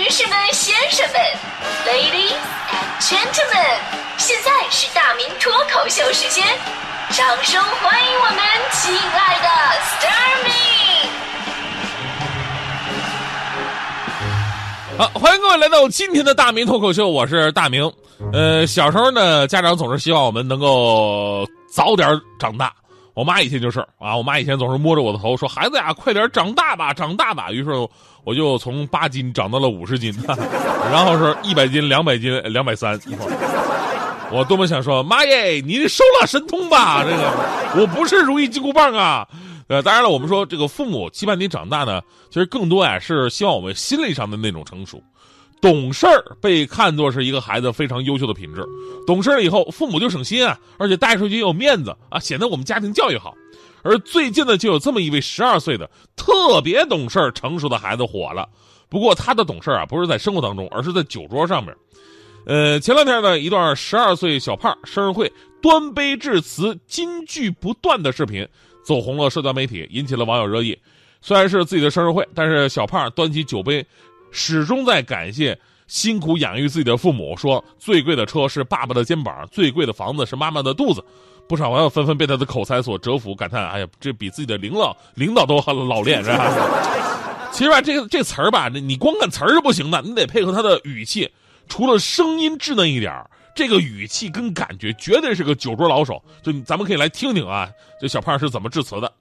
女士们、先生们，Ladies and Gentlemen，现在是大明脱口秀时间，掌声欢迎我们亲爱的 s t a r m y 好，欢迎各位来到今天的大明脱口秀，我是大明。呃，小时候呢，家长总是希望我们能够早点长大。我妈以前就是啊，我妈以前总是摸着我的头说：“孩子呀，快点长大吧，长大吧。”于是我就从八斤长到了五十斤，然后是一百斤、两百斤、两百三。我多么想说，妈耶，你收了神通吧！这个我不是如意金箍棒啊。呃，当然了，我们说这个父母期盼你长大呢，其实更多呀是希望我们心理上的那种成熟。懂事儿被看作是一个孩子非常优秀的品质，懂事了以后，父母就省心啊，而且带出去也有面子啊，显得我们家庭教育好。而最近呢，就有这么一位十二岁的特别懂事儿、成熟的孩子火了。不过他的懂事啊，不是在生活当中，而是在酒桌上面。呃，前两天呢，一段十二岁小胖生日会端杯致辞、金句不断的视频走红了社交媒体，引起了网友热议。虽然是自己的生日会，但是小胖端起酒杯。始终在感谢辛苦养育自己的父母，说最贵的车是爸爸的肩膀，最贵的房子是妈妈的肚子。不少网友纷纷被他的口才所折服，感叹：“哎呀，这比自己的领导领导都老练，是吧？”其实吧，这个这词儿吧，你光看词儿是不行的，你得配合他的语气。除了声音稚嫩一点儿这个语气跟感觉绝对是个酒桌老手。就咱们可以来听听啊，这小胖是怎么致辞的。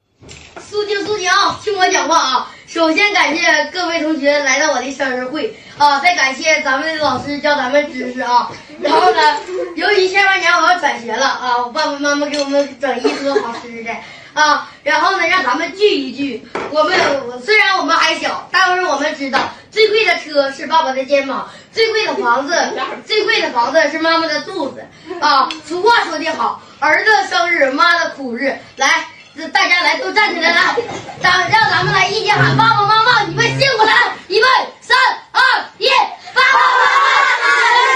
肃静，肃静啊！听我讲话啊！首先感谢各位同学来到我的生日会啊！再感谢咱们的老师教咱们知识啊！然后呢，由于下半年我要转学了啊，我爸爸妈妈给我们整一桌好吃的啊！然后呢，让咱们聚一聚。我们虽然我们还小，但是我们知道最贵的车是爸爸的肩膀，最贵的房子，最贵的房子是妈妈的肚子啊！俗话说的好，儿子生日，妈的苦日，来。大家来，都站起来来，咱让咱们来一起喊爸爸妈妈，你们辛苦了！预备，三二一，爸爸妈妈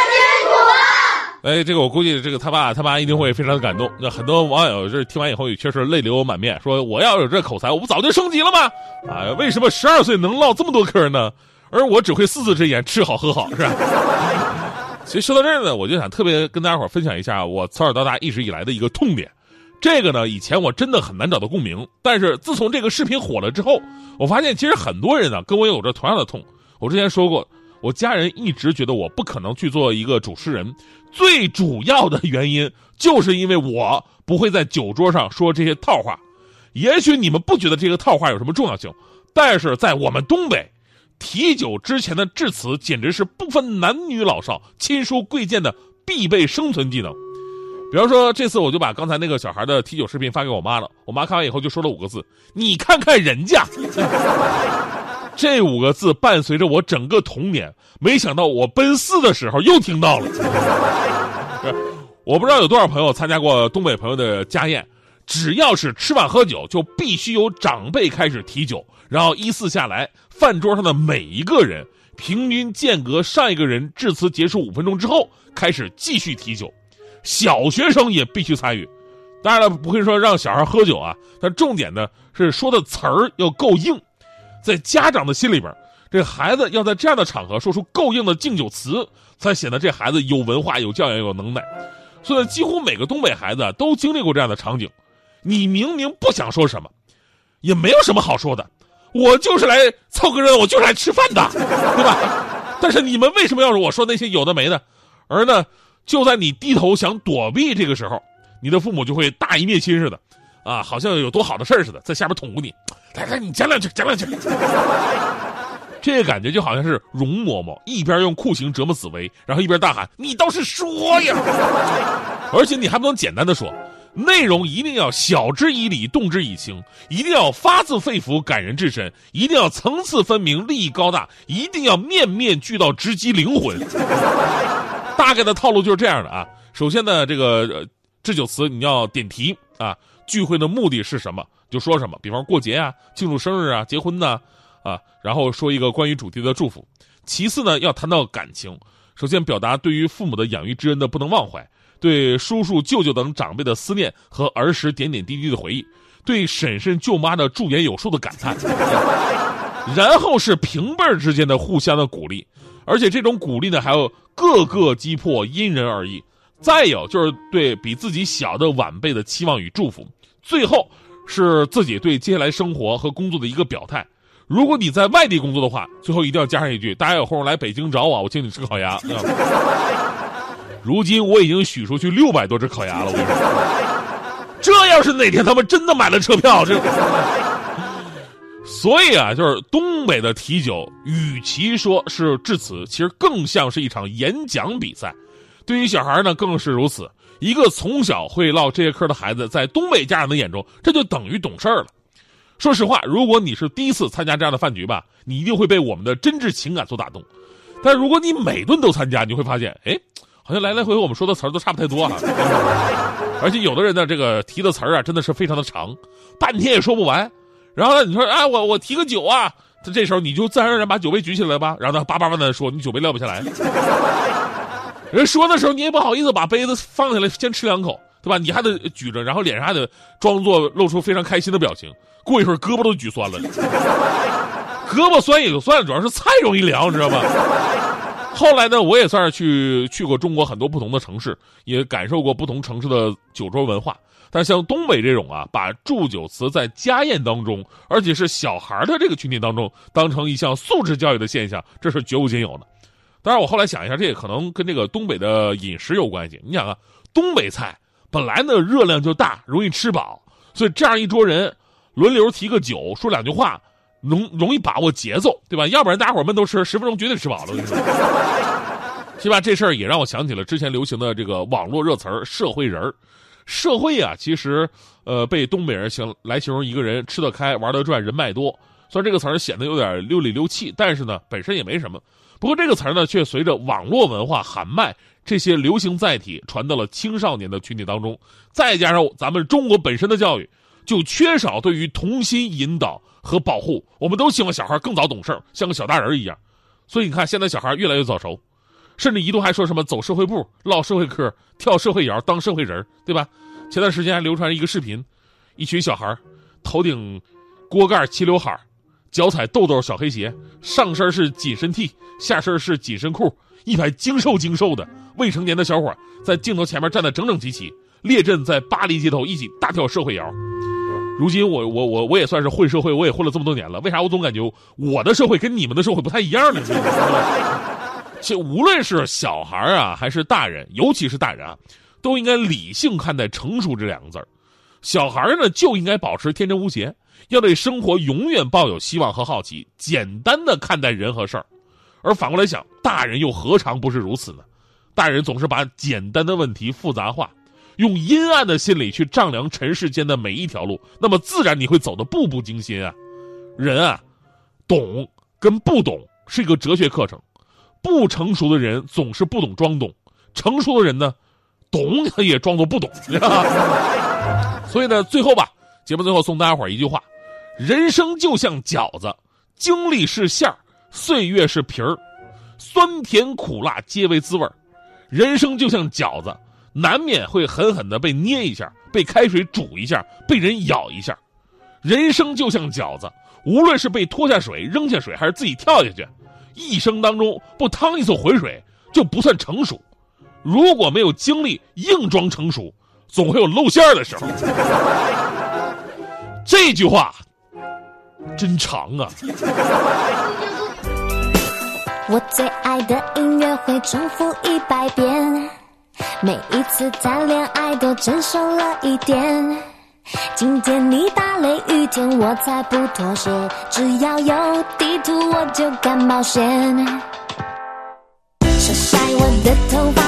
辛苦了！哎，这个我估计，这个他爸他妈一定会非常的感动。那很多网友这听完以后也确实泪流满面，说我要有这口才，我不早就升级了吗？啊，为什么十二岁能唠这么多嗑呢？而我只会四字之言，吃好喝好，是吧？其实说到这儿呢，我就想特别跟大家伙分享一下我从小到大一直以来的一个痛点。这个呢，以前我真的很难找到共鸣，但是自从这个视频火了之后，我发现其实很多人呢跟我有着同样的痛。我之前说过，我家人一直觉得我不可能去做一个主持人，最主要的原因就是因为我不会在酒桌上说这些套话。也许你们不觉得这个套话有什么重要性，但是在我们东北，提酒之前的致辞简直是不分男女老少、亲疏贵贱的必备生存技能。比方说，这次我就把刚才那个小孩的提酒视频发给我妈了。我妈看完以后就说了五个字：“你看看人家。”这五个字伴随着我整个童年。没想到我奔四的时候又听到了。我不知道有多少朋友参加过东北朋友的家宴，只要是吃饭喝酒，就必须由长辈开始提酒，然后依次下来，饭桌上的每一个人平均间隔上一个人致辞结束五分钟之后，开始继续提酒。小学生也必须参与，当然了，不会说让小孩喝酒啊，但重点呢是说的词儿要够硬，在家长的心里边，这孩子要在这样的场合说出够硬的敬酒词，才显得这孩子有文化、有教养、有能耐。所以，几乎每个东北孩子都经历过这样的场景：你明明不想说什么，也没有什么好说的，我就是来凑个热闹，我就是来吃饭的，对吧？但是你们为什么要我说那些有的没的？而呢？就在你低头想躲避这个时候，你的父母就会大义灭亲似的，啊，好像有多好的事似的，在下边捅咕你，来来，你讲两句，讲两句。这个感觉就好像是容嬷嬷一边用酷刑折磨紫薇，然后一边大喊：“你倒是说呀！” 而且你还不能简单的说，内容一定要晓之以理，动之以情，一定要发自肺腑，感人至深，一定要层次分明，利益高大，一定要面面俱到，直击灵魂。大概的套路就是这样的啊。首先呢，这个致酒词你要点题啊，聚会的目的是什么，就说什么。比方过节啊，庆祝生日啊，结婚呢，啊，然后说一个关于主题的祝福。其次呢，要谈到感情，首先表达对于父母的养育之恩的不能忘怀，对叔叔舅舅等长辈的思念和儿时点点滴滴的回忆，对婶婶舅妈的驻颜有术的感叹。然后是平辈儿之间的互相的鼓励，而且这种鼓励呢，还有各个击破，因人而异。再有就是对比自己小的晚辈的期望与祝福，最后是自己对接下来生活和工作的一个表态。如果你在外地工作的话，最后一定要加上一句：大家有空来北京找我，我请你吃烤鸭。如今我已经许出去六百多只烤鸭了，我跟你说，这要是哪天他们真的买了车票，这。所以啊，就是东北的提酒，与其说是致辞，其实更像是一场演讲比赛。对于小孩呢，更是如此。一个从小会唠这些嗑的孩子，在东北家长的眼中，这就等于懂事儿了。说实话，如果你是第一次参加这样的饭局吧，你一定会被我们的真挚情感所打动。但如果你每顿都参加，你会发现，哎，好像来来回回我们说的词儿都差不太多啊。而且有的人呢，这个提的词儿啊，真的是非常的长，半天也说不完。然后呢，你说啊，我我提个酒啊，他这时候你就自然而然把酒杯举起来吧，然后他叭叭叭的说，你酒杯撂不下来。人说的时候，你也不好意思把杯子放下来先吃两口，对吧？你还得举着，然后脸上还得装作露出非常开心的表情。过一会儿胳膊都举酸了，胳膊酸也就算了，主要是菜容易凉，知道吗？后来呢，我也算是去去过中国很多不同的城市，也感受过不同城市的酒桌文化。但像东北这种啊，把祝酒词在家宴当中，而且是小孩的这个群体当中，当成一项素质教育的现象，这是绝无仅有的。当然，我后来想一下，这也可能跟这个东北的饮食有关系。你想啊，东北菜本来呢热量就大，容易吃饱，所以这样一桌人轮流提个酒，说两句话，容容易把握节奏，对吧？要不然大家伙闷头吃，十分钟绝对吃饱了。是吧？这事儿也让我想起了之前流行的这个网络热词儿“社会人儿”。社会啊，其实，呃，被东北人形来形容一个人吃得开、玩得转、人脉多。虽然这个词儿显得有点溜里溜气，但是呢，本身也没什么。不过这个词儿呢，却随着网络文化喊麦这些流行载体传到了青少年的群体当中。再加上咱们中国本身的教育，就缺少对于童心引导和保护。我们都希望小孩更早懂事儿，像个小大人一样。所以你看，现在小孩越来越早熟。甚至一度还说什么走社会步、唠社会嗑、跳社会摇、当社会人对吧？前段时间还流传一个视频，一群小孩头顶锅盖齐刘海脚踩豆豆小黑鞋，上身是紧身 T，下身是紧身裤，一排精瘦精瘦的未成年的小伙在镜头前面站得整整齐齐，列阵在巴黎街头一起大跳社会摇。如今我我我我也算是混社会，我也混了这么多年了，为啥我总感觉我的社会跟你们的社会不太一样呢？这无论是小孩啊，还是大人，尤其是大人啊，都应该理性看待“成熟”这两个字儿。小孩呢，就应该保持天真无邪，要对生活永远抱有希望和好奇，简单的看待人和事儿。而反过来想，大人又何尝不是如此呢？大人总是把简单的问题复杂化，用阴暗的心理去丈量尘世间的每一条路，那么自然你会走得步步惊心啊。人啊，懂跟不懂是一个哲学课程。不成熟的人总是不懂装懂，成熟的人呢，懂他也装作不懂。所以呢，最后吧，节目最后送大家伙一句话：人生就像饺子，经历是馅儿，岁月是皮儿，酸甜苦辣皆为滋味人生就像饺子，难免会狠狠的被捏一下，被开水煮一下，被人咬一下。人生就像饺子，无论是被拖下水、扔下水，还是自己跳下去。一生当中不趟一次浑水就不算成熟，如果没有经历硬装成熟，总会有露馅儿的时候。这句话真长啊！我最爱的音乐会重复一百遍，每一次谈恋爱都成熟了一点。今天你打雷雨天，我才不妥协。只要有地图，我就敢冒险。晒晒我的头发，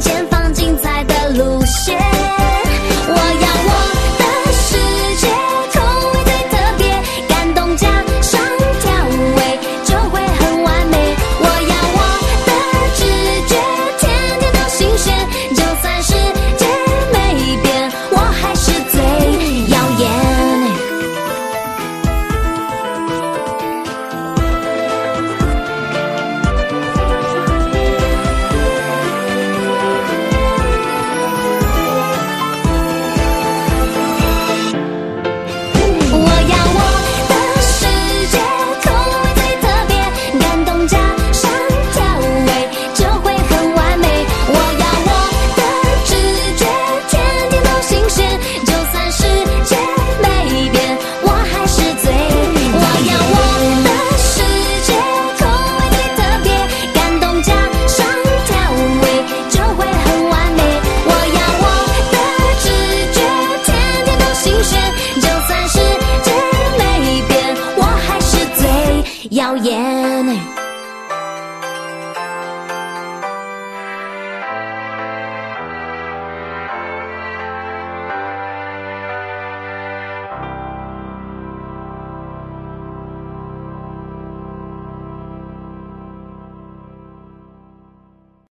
前方精彩的路线。耀眼